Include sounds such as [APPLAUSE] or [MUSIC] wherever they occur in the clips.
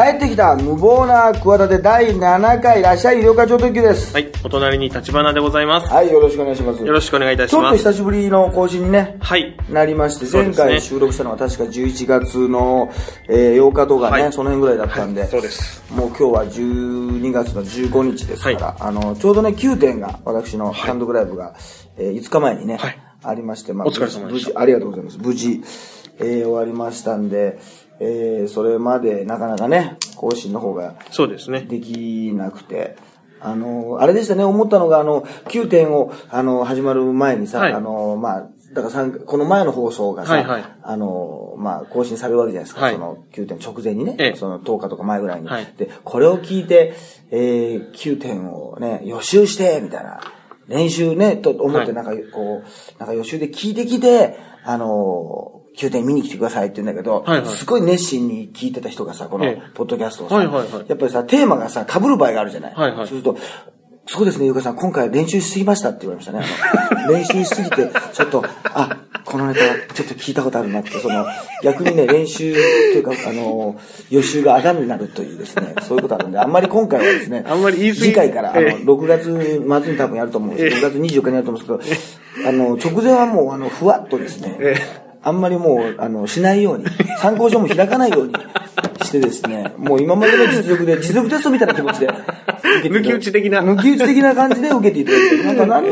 帰ってきた無謀な企て第7回いらっしゃい医療課長特急です。はい、お隣に立花でございます。はい、よろしくお願いします。よろしくお願いいたしちょっとます。久しぶりの更新にね、はい。なりまして、そうですね前回収録したのは確か11月の、えー8日とかね、はいその辺ぐらいだったんで、はいそうですもう今日は12月の15日ですから、あの、ちょうどね、9点が私の単独ライブが、えー5日前にね、はいありまして、まお疲れ様でした無事、ありがとうございます。無事、えー終わりましたんで、えーそれまでなかなかね、更新の方がそうですね。できなくて、あの、あれでしたね、思ったのが、あの、9点を、あの、始まる前にさ、はい。あの、まあ、だからこの前の放送がさ、はいはい。あの、まあ、更新されるわけじゃないですか、はい。その9点直前にね、ええ。その10日とか前ぐらいに。はい。で、これを聞いて、えー、9点をね、予習して、みたいな、練習ね、と思って、はい。なんか、こう、なんか予習で聞いてきて、あの、9点見に来てくださいって言うんだけど、はいはい。すごい熱心に聞いてた人がさ、このええ、ポッドキャストをさ、はいはいはい。やっぱりさ、テーマがさ、被る場合があるじゃない。はいはい。そうすると、そうですね、ゆうかさん、今回練習しすぎましたって言われましたね。あの練習しすぎて、ちょっと、あ、このネタ、ちょっと聞いたことあるなって、その、逆にね、練習というか、あの、予習があだになるというですね、そういうことあるんで、あんまり今回はですね、あんまり言い過ぎ。次回から、あの、ええ。6月末に多分やると思うんですけど、6月24日にやると思うんですけど、あの、直前はもう、あの、ふわっとですね、えあんまりもう、あの、しないように、参考書も開かないようにしてですね、もう今までの実力で、実力テストみたいな気持ちで、抜き打ち的な。抜き打ち的な感じで受けていただいて、なんか何、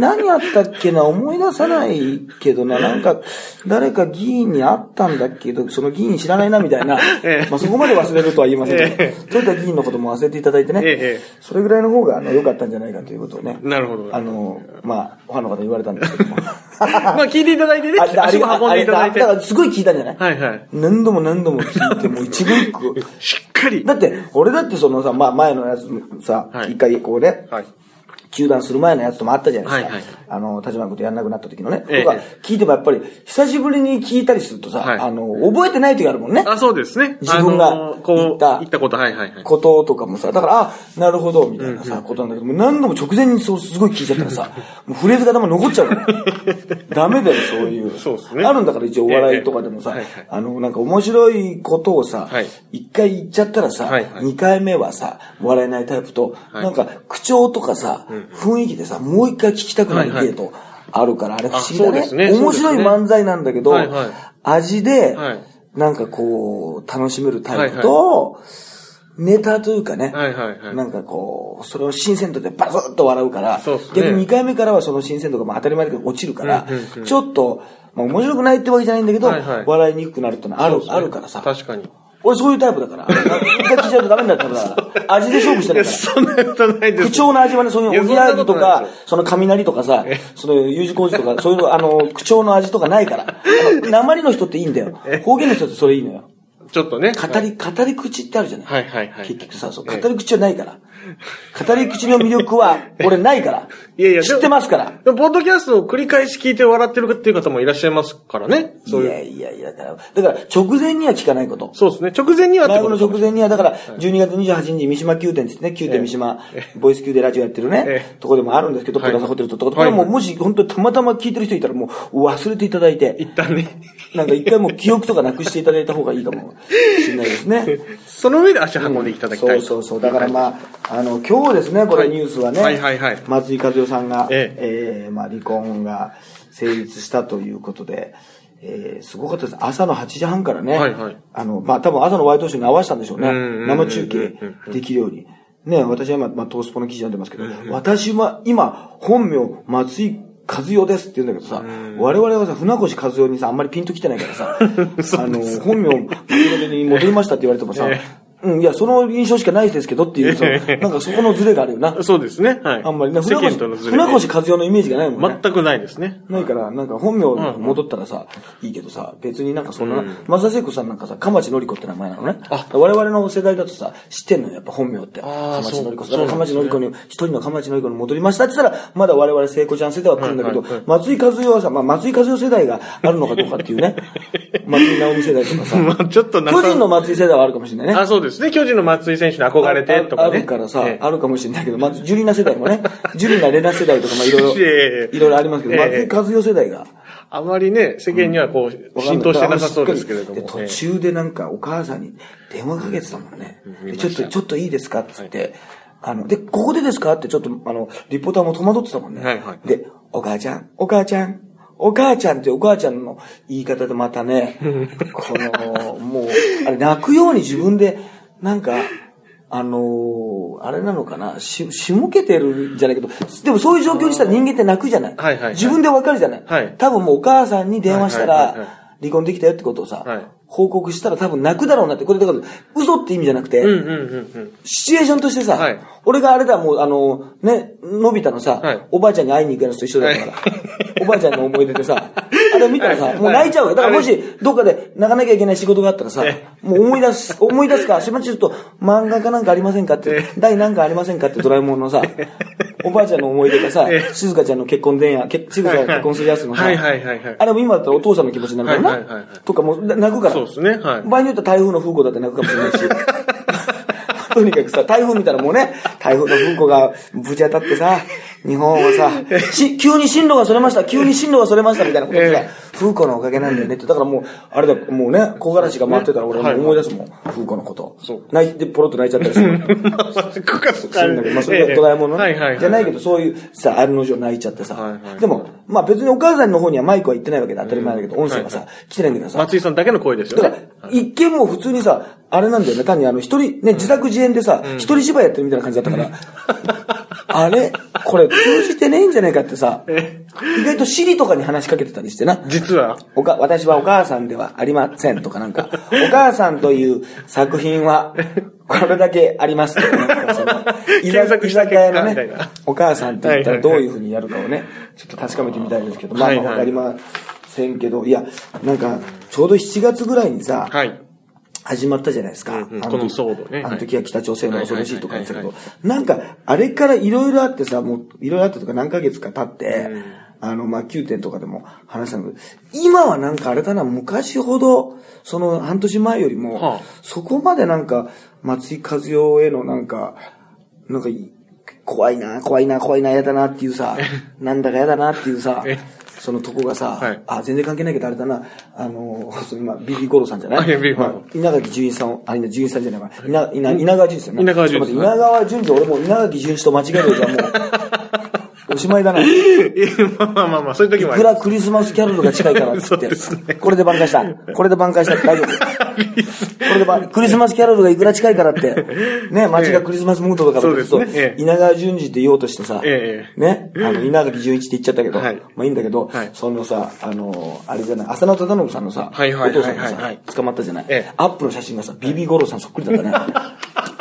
何やったっけな、思い出さないけどな、なんか、誰か議員に会ったんだけど、その議員知らないな、みたいな、ええまあそこまで忘れるとは言いませんけど、えそういった議員のことも忘れていただいてね、ええそれぐらいの方が、あの、良かったんじゃないかということをね、なるほど。あの、まあ、ファンの方に言われたんですけども。[LAUGHS] まあ聞いていただいてね、足も運んでいただいて。だからすごい聞いたんじゃない？いはい。何度も何度も聞いて、もう一言一句。[LAUGHS] しっかり。だって、俺だってそのさ、まあ前のやつさ、はい一回こうね、はい。中断する前のやつともあったじゃないですか。はいはいあの、立花君とやんなくなった時のね。ええとか、聞いてもやっぱり、久しぶりに聞いたりするとさ、はいあの、覚えてない時あるもんね。あ、そうですね。自分が言った言ったこと、はいはいはい。こととかもさ、だから、あ、なるほど、みたいなさ、ことなんだけど、もう何度も直前にそう、すごい聞いちゃったらさ、[LAUGHS] もうフレーズが頭に残っちゃうから。[LAUGHS] ダメだよ、そういう。そうですねあるんだから一応お笑いとかでもさ、あの、なんか面白いことをさはい、一、回言っちゃったらさ、二、はいはい回目はさ、笑えないタイプと、はいなんか口調とかさ、雰囲気でさ、もう一回聞きたくなるはいはい。芸と、あるから、あれ不思議だね。ね。面白い漫才なんだけど、味で、はい。なんかこう、楽しめるタイプと、ネタというかね。なんかこう、それを新鮮度でバズッと笑うから、逆に2回目からはその新鮮度がまあ当たり前だけど落ちるから、ちょっと、まあ面白くないってわけじゃないんだけど、笑いにくくなるってのはある、あるからさ。確かに。俺そういうタイプだから。一回聞いちゃうとダメになったから、味で勝負してるから。そんなことないです。口調の味はね、そういうおぎやはぎとかその雷とかさ、その U 字工事とか、そういうあの、口調の味とかないから。鉛の人っていいんだよ。方言の人ってそれいいのよ。ちょっとね。語り、語り口ってあるじゃない。はいはいはい。結局さ、そう、語ええり口はないから。[LAUGHS] 語り口の魅力は、俺ないから。いやいや知ってますから。でも、ポッドキャストを繰り返し聞いて笑ってるっていう方もいらっしゃいますからね。いそういう。やいやいや、だから、だから直前には聞かないこと。そうですね。直前にはってライブことの直前には、だから、12月28日、三島宮殿ですね、宮殿三島、ボイス級でラジオやってるねえ、とこでもあるんですけど、はいプラザホテルととこ、こはいれもうもし本当にたまたま聞いてる人いたらもう忘れていただいて、一旦ね。なんか一回もう記憶とかなくしていただいた方がいいかもしれないですね。[LAUGHS] その上で足運んでいただきたい。そうそうそう。だからまあ、あの、今日ですね、これはい。ニュースはね、はいはいはい。松井和代さんが、ええ。ーまあ離婚が成立したということで、えーすごかったです。朝の8時半からね、はいはい。あの、まあ多分朝のワイドショーに合わせたんでしょうね。生中継できるように。ね、私は今、まあ、トースポの記事読んでますけど、私は今、本名、松井和代ですって言うんだけどさ、我々はさ、船越和代にさ、あんまりピンときてないからさ、[LAUGHS] あの、本名、松井に戻りましたって言われてもさ、えうん、いや、その印象しかないですけどっていうさ、なんかそこのズレがあるよな。そうですね。はい。あんまりね、世船越。船越和代のイメージがないもんね。全くないですね。ないから、なんか本名戻ったらさ、いいけどさ、別になんかそんな、松田聖子さんなんかさ、かまちのりこって名前なのね。我々の世代だとさ、知ってんのよ、やっぱ本名って。かあーまちのりこそうだかまちのりこに、一人のかまちのりこに戻りましたって言ったら、まだ我々聖子ちゃん世代は来るんだけど松井和代はさ、まあ松井和代世代があるのかどうかっていうね。[LAUGHS] 松井直美世代とかさ。[LAUGHS] まあちょっとな巨人の松井世代はあるかもしれないね。あ、そうですね。巨人の松井選手に憧れてとかね。ああるからさ、ええ。あるかもしれないけど、まず、ジュリナ世代もね、[LAUGHS] ジュリナ・レナ世代とか、まあ、いろいろ、いろいろありますけど、ええ。松井和代世代が。あまりね、世間にはこう、浸透してなさそうですけれども。で途中でなんかお母さんに電話かけてたもんね。でちょっと、ちょっといいですかっつって、あの、で、ここでですかってちょっと、あの、リポーターも戸惑ってたもんね。はいはいで、お母ちゃん、お母ちゃん、お母ちゃんってお母ちゃんの言い方でまたね、[LAUGHS] この、もう、あれ泣くように自分で、なんか、あのーあれなのかな？し、しむけてるんじゃないけど、でもそういう状況にしたら人間って泣くじゃない？はいはいはい。自分でわかるじゃない？はい。多分もうお母さんに電話したらはいはいはいはい、離婚できたよってことをさ、はい。報告したら多分泣くだろうなって、これだから嘘って意味じゃなくて、うんうんうんうん。シチュエーションとしてさ、はい。俺があれだ、もうあの、ね、のび太のさ、はい。おばあちゃんに会いに行くやつと一緒だから、はおばあちゃんの思い出でさ、あ [LAUGHS] 見たらさ、はい。もう泣いちゃうよ。だからもあし、どっかで泣かなきゃいけない仕事があったらさ、もう思い出す、[LAUGHS] 思い出すか、すいません、ちょっと漫画かなんかありませんかって、第なんかありませんかってドラえもんのさ、おばあちゃんの思い出がさえ、静香ちゃんの結婚電話、け静香ちゃんが結婚するやつのさ、あれも今だったらお父さんの気持ちになるからな、とかもう泣くから。そうですね。はい。場合によっては台風の風子だって泣くかもしれないし。[LAUGHS] [LAUGHS] とにかくさ、台風見たらもうね、台風の風子がぶち当たってさ、日本はさ、し、急に進路がそれました、急に進路がそれましたみたいなことでさえ、風子のおかげなんだよねって。だからもう、あれだ、もうね、木枯らしが回ってたら俺も思い出すもん、風子のことそう。泣いて、ポロッと泣いちゃったりする。9月するんだけど、まあ、それがドラえもんのね。じゃないけど、そういうさ、案の定泣いちゃってさ。でも、まあ別にお母さんの方にはマイクは言ってないわけで当たり前だけど、音声がさはい、来てないんだけどさ。松井さんだけの声ですよだかね。ら、一見もう普通にさ、あれなんだよね、単にあの、一人、ね、自作自演でさ、一人芝居やってるみたいな感じだったから、[LAUGHS] あれ？これ通じてねえんじゃないかってさ、意外とシリとかに話しかけてたりしてな。実は、おか、私はお母さんではありませんとかなんか、[LAUGHS] お母さんという作品は、これだけありますとか、なんかその、[LAUGHS] 居酒屋のねお母さんって言ったらどういうふうにやるかをね、ちょっと確かめてみたいですけど、まあわかりませんけど、いや、なんか、ちょうど7月ぐらいにさ、はい。始まったじゃないですか。うんうん。この騒動ね。あの時は北朝鮮が恐ろしいとか言ってたけど。は、なんか、あれからいろいろあってさ、もう、いろいろあったとか何ヶ月か経って、あの、まあ、9点とかでも話したんだけど、今はなんかあれかな、昔ほど、その半年前よりも、はあ。そこまでなんか、松井和代へのなんか、なんかい、怖いな、怖いな、怖いな、嫌だなっていうさ、[LAUGHS] なんだか嫌だなっていうさえ、そのとこがさ、はい。あ、全然関係ないけどあれだな、あの、その今、ビビゴロさんじゃない？あいやビビゴロ。まあ稲垣淳一さんを、あ、稲淳一さんじゃないわ。稲、稲、稲川淳一さんね。稲川淳一。稲川淳二、俺もう稲垣淳一と間違えるじゃん、もう。おしまいだな。[LAUGHS] いまあまあまあまあ、そういう時もありまくらクリスマスキャロルが近いからっつそうってですね。これで挽回した。これで挽回した。大丈夫。これで挽クリスマスキャロルがいくら近いからって。[LAUGHS] ね、街がクリスマスムードだからってそうですねええ稲川淳二って言おうとしてさ。ええね、あの、稲垣淳一って言っちゃったけど、はいまあいいんだけど、はいそのさ、あの、あれじゃない、浅野忠信さんのさ、はいはいはいはいお父さんがさ、捕まったじゃない、ええアップの写真がさ、ビビゴロさんそっくりだったね。[LAUGHS]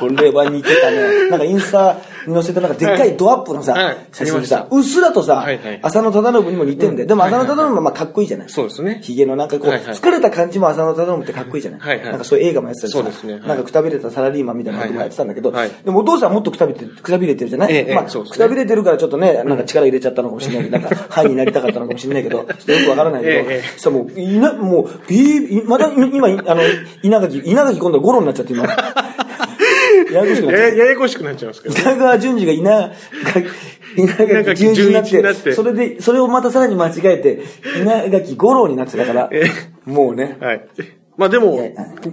これは似てたね。[LAUGHS] なんかインスタに載せたなんかでっかいドアップのさ、はい。写真でさうっすらとさ、はいはい浅野忠信にも似てんだよ。でも浅野忠信もまあかっこいいじゃない。そうですね。ヒゲのなんかこう、はいはい。疲れた感じも浅野忠信ってかっこいいじゃない。はいはい。なんかそういう映画もやってたりさ、そうですね。はい。なんかくたびれたサラリーマンみたいなこともやってたんだけど、でもお父さんはもっとくたびれてる、くたびれてるじゃない、ええまあ、くたびれてるからちょっとね、なんか力入れちゃったのかもしれないけど、なんか、範囲になりたかったのかもしれないけど、ちょっとよくわからないけど、さ、もう、いな、もう、ビー、また、今、あの、稲垣、稲垣今度はゴロになっちゃって今。ややこしくなっちゃって。ややこしくなっちゃいますけど。稲川淳二が稲垣、稲垣淳一になって、なってそれで、それをまたさらに間違えて、稲垣五郎になってたからえ、もうね、はい。まあでも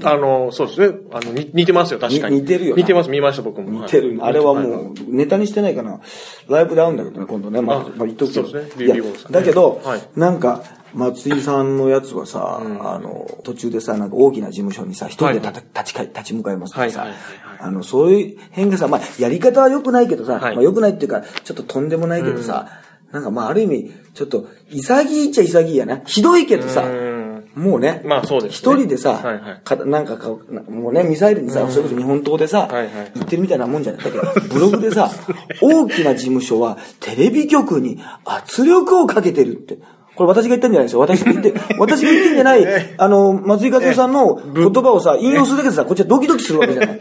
あの、そうですね。あの、に似てますよ、確かに。に似てるよな似てます、見ました、僕も。似てる。あれははいもう、ネタにしてないかな。ライブで会うんだけどね、今度ね。まあ、あまあ、言っとくけど。そうですねだけどはい、なんか、松井さんのやつはさ、あの、途中でさ、なんか大きな事務所にさ、一人でたた立ち立ち向かいますとかさはいはいはいはい、あの、そういう辺がさ、まあ、やり方は良くないけどさ、はい。まあ良くないっていうか、ちょっととんでもないけどさ、なんかまあ、ある意味、ちょっと、潔いっちゃ潔いやな。ひどいけどさ、うん。もうね、まあそうですね。一人でさ、はいはい。かなんかか、もうね、ミサイルにさ、それこそ日本刀でさ、はいはい言ってるみたいなもんじゃない。だけど、[LAUGHS] ブログでさ、大きな事務所はテレビ局に圧力をかけてるって。これ私が言ったんじゃないですよ。私が言って、[LAUGHS] 私が言ってんじゃない、あの、松井和夫さんの言葉をさ、引用するだけでさ、こっちはドキドキするわけじゃない。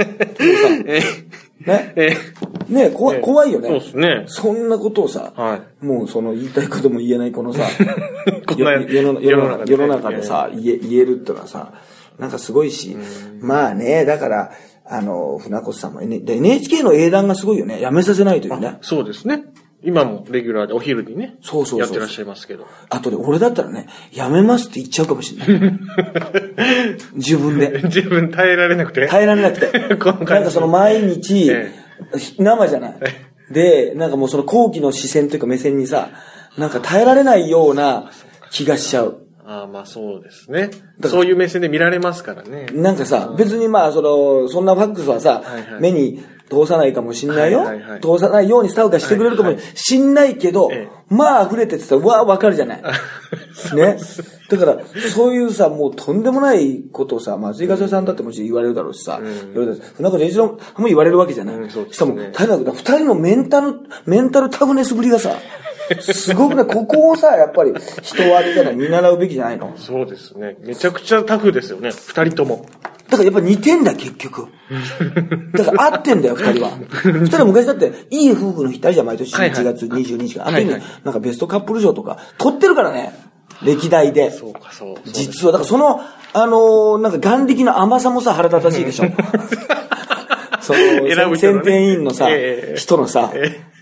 ね、えね、怖怖いよね。そうですねそんなことをさ、はもうその言いたいことも言えないこ [LAUGHS] のさ、世の中世の中でえさ、言え言えるってのはさ、なんかすごいし、まあね、だから、あの、船越さんも、で NHK の英断がすごいよね。やめさせないというね。そうですね。今もレギュラーでお昼にね、そうそうそうやってらっしゃいますけど。あとで、俺だったらね、やめますって言っちゃうかもしれない。[LAUGHS] 自分で。自分耐えられなくて。耐えられなくて。[LAUGHS] この感じなんかその毎日え、生じゃない。で、なんかもうその後期の視線というか目線にさ、なんか耐えられないような気がしちゃう。ああ、まあそうですね。そういう目線で見られますからね。なんかさ、別にまあ、その、そんなファックスはさ、はいはい目に通さないかもしんないよ。はいはいはい通さないようにスタッフがしてくれるかもしんないけど、えまあ溢れてってさ、うわわかるじゃない。[LAUGHS] ね。だから、そういうさ、もうとんでもないことをさ、松井風さんだってもちろん言われるだろうしさ、言われる船越一郎も言われるわけじゃない。うんしかも、大学だ、二人のメンタル、メンタルタフネスぶりがさ、すごくね、ここをさ、やっぱり人はあれじゃない、見習うべきじゃないの？そうですね。めちゃくちゃタフですよね。二人とも。だからやっぱ似てんだ、結局。だから合ってんだよ、二人は。二人は昔だって、いい夫婦の日ってあるじゃん、毎年1はいはい月22日から。あの時になんかベストカップル賞とか、取ってるからね。歴代で。そうか、そう。実は、だからその、あのーなんか眼力の甘さもさ、腹立たしいでしょ。[LAUGHS] その、選定委員のさ、ええ人のさ、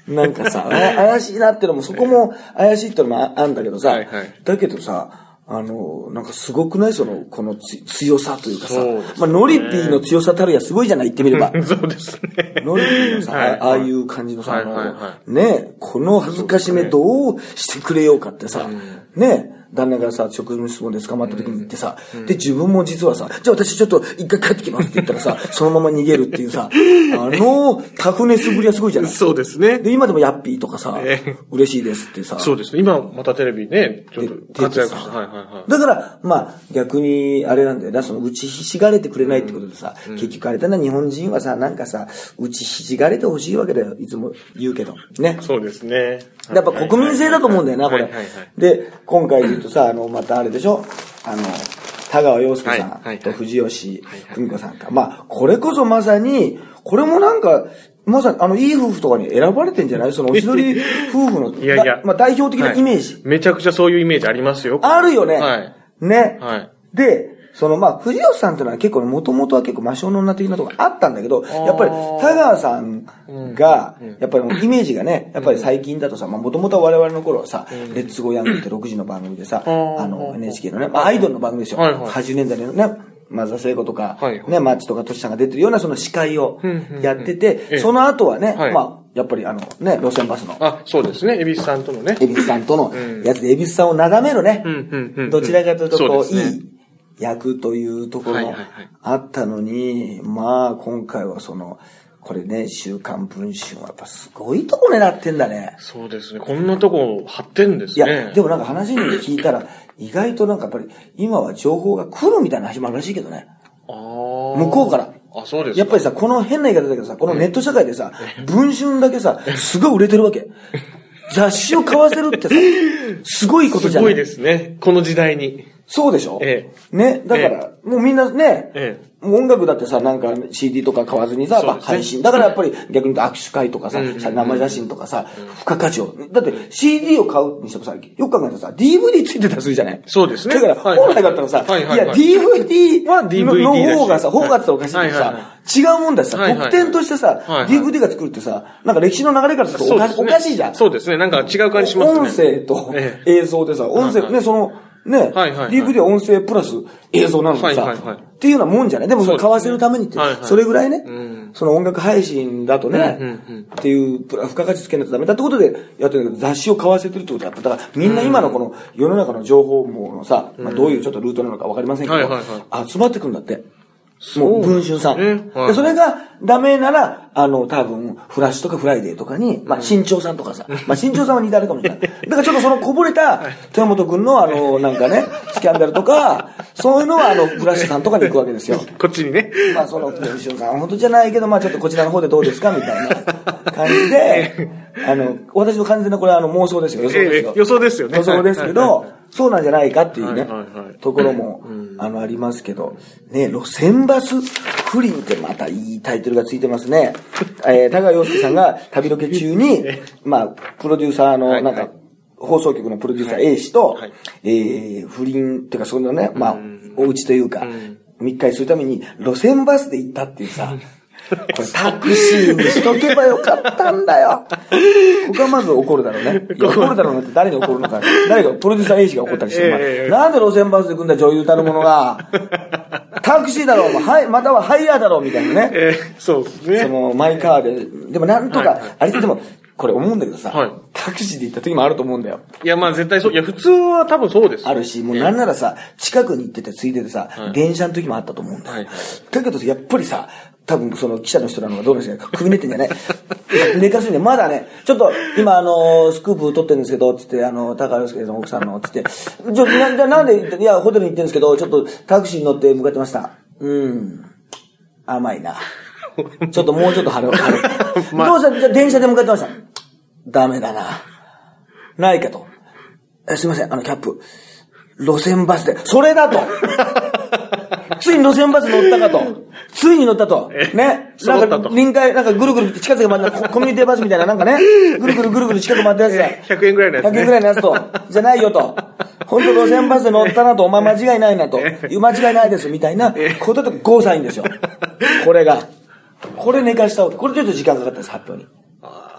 なんかさ、あ怪しいなってのも、そこも怪しいってのもああんだけどさ、はいはいだけどさ、あの、なんかすごくない？その、このつ強さというかさ、ね。まあ、ノリピーの強さたるやすごいじゃない、言ってみれば。[LAUGHS] そうですね。ノリピーのさ、はい。ああいう感じのさ、あのはいはい。はねこの恥ずかしめどうしてくれようかってさ、ね旦那がさ、職務質問で捕まった時に行ってさ、で、自分も実はさ、じゃあ私ちょっと一回帰ってきますって言ったらさ、[LAUGHS] そのまま逃げるっていうさ、あのタフネスぶりはすごいじゃない？そうですね。で、今でもヤッピーとかさ、ええ嬉しいですってさ、そうですね。今またテレビね、ちょっとで活躍して。はいはいはい。だから、まあ、逆に、あれなんだよな、その、打ちひしがれてくれないってことでさ、結局あれだな、日本人はさ、なんかさ、打ちひしがれてほしいわけだよ、いつも言うけど。ね。そうですね。やっぱ国民性だと思うんだよな、これ。で、今回とさ、あの、またあれでしょ？あの、田川陽介さんと藤吉久美子さんか。まあ、これこそまさに、これもなんか、まさに、あの、いい夫婦とかに選ばれてんじゃない？その、おしどり [LAUGHS] 夫婦の、いやいやだまあ、代表的なイメージ。はいめちゃくちゃそういうイメージありますよ。あるよね。はい。ね。はい。で、そのまあ、藤吉さんっていうのは結構もともとは結構魔性の女的なところあったんだけど、やっぱり田川さんが、やっぱりイメージがね、やっぱり最近だとさ、まあもともとは我々の頃はさ、レッツゴーヤングって6時の番組でさ、あの NHK のね、まあアイドルの番組ですよ。はいはい。80年代のね、松田聖子とか、ね、マッチとかトシちゃんが出てるようなその司会をやってえて、えその後はね、はい。まあ、やっぱりあのね、路線バスの、あ、そうですね。恵比寿さんとのね。恵比寿さんとのやつで、恵比寿さんを眺めるね、どちらかというと、こう、いい役というところもあったのに、まあ、今回はその、これね、週刊文春はやっぱすごいとこ狙ってんだね。そうですね。こんなとこ貼ってんですね。いや、でもなんか話に聞いたら、意外となんかやっぱり、今は情報が来るみたいな話もあるらしいけどね。あー向こうから。あ、そうですかやっぱりさ、この変な言い方だけどさ、このネット社会でさ、文春だけさ、すごい売れてるわけ。雑誌を買わせるってさ、[LAUGHS] すごいことじゃないすごいですね。この時代に。そうでしょ？えね、だから、もうみんなね、えもう音楽だってさ、なんか CD とか買わずにさ、ね。配信。だからやっぱり逆に握手会とかさ、生写真とかさ、付加価値を。だって CD を買うにしてもさ、よく考えたらさ、DVD ついてたりするじゃない？そうですね。だから、はい本来だったらさ、いや、DVD の方がさ、方がっておかしいけどさ、違うもんだしさ、特典としてさ DVD が作るってさ、なんか歴史の流れからするとおかそうですね。おかしいじゃん。そうですね。なんか違う感じしますね。音声とえ映像でさ、音声、ね、その、ね、はいはいはい。DVD は音声プラス映像なのにさ、はいはいはい。っていうようなもんじゃない。でもそれ買わせるためにって、はいはい。それぐらいね、ん。その音楽配信だとね、うんうんうん。っていう付加価値つけないとダメだってことでやってるんだけど、雑誌を買わせてるってことはやっぱ、だからみんな今のこの世の中の情報網のさ、まあどういうちょっとルートなのかわかりませんけど、はいはいは集まってくるんだって。もう文春さん。そはいでそれがダメなら、あの、多分、フラッシュとかフライデーとかに、まあ、新潮さんとかさ、まあ、新潮さんは似たあれかもしれない。[LAUGHS] だからちょっとそのこぼれた、豊本くんのあの、なんかね、スキャンダルとか、そういうのはあの、フラッシュさんとかに行くわけですよ。[LAUGHS] こっちにね。まあ、その、文春さん、本当じゃないけど、まあ、ちょっとこちらの方でどうですかみたいな感じで、あの、私の完全なこれはあの、妄想ですよ。予想ですよええ。予想ですよね予想ですけはいど、そうなんじゃないかっていうねところも、あの、ありますけど、ね、路線バス不倫ってまたいいタイトルがついてますね。[LAUGHS] えー、田川陽介さんが旅ロケ中に、[LAUGHS] まあ、プロデューサーの、はいなんか、放送局のプロデューサー A 氏とはい、えー、不倫っていうか、そのね、まあ、お家というか、密会するために路線バスで行ったっていうさ、[LAUGHS] これタクシーにしとけばよかったんだよ。ここはまず怒るだろうね。[LAUGHS] 怒るだろうなって誰に怒るのか。誰が、プロデューサー A 氏が怒ったりして、なんで路線バスで来んだ女優たるものが。[LAUGHS] タクシーだろう、はい、またはハイヤーだろう、みたいなね。えーそうですね。その、マイカーで。でもなんとか、はいあれでも、これ思うんだけどさ、はいタクシーで行った時もあると思うんだよ。いや、まあ絶対そう。いや、普通は多分そうですよ。あるし、もうなんならさ、近くに行っててついででさ、はい電車の時もあったと思うんだよ。はいはいだけどやっぱりさ、多分その記者の人なのかどうなんですか首寝てんじゃない？[LAUGHS] 寝かすんで、まだね、ちょっと今あの、スクープ撮ってるんですけど、つって、あの、高橋介の奥さんの、つって、ちょ、な、じゃあなんでいや、ホテルに行ってるんですけど、ちょっとタクシーに乗って向かってました。うん。甘いな。ちょっともうちょっと晴れ、晴れ。[LAUGHS] まあどうした？じゃあ電車で向かってました。ダメだな。ないかと。えすいません、あの、キャップ。路線バスで、それだとついに路線バス乗ったかと。[LAUGHS] ついに乗ったと。ね。なんか、揃ったと臨海、なんかぐるぐる近くまで、ココミュニティバスみたいな、なんかね、[LAUGHS] ぐるぐるぐるぐる近く回ってやつだ。100円ぐらいのやつね100円ぐらいのやつと。じゃないよと。[LAUGHS] 本当路線バスで乗ったなと、お前間違いないなと。間違いないです、みたいなことでゴーサインですよ。これが。これ寝かしたわけ。これちょっと時間かかったです、発表に。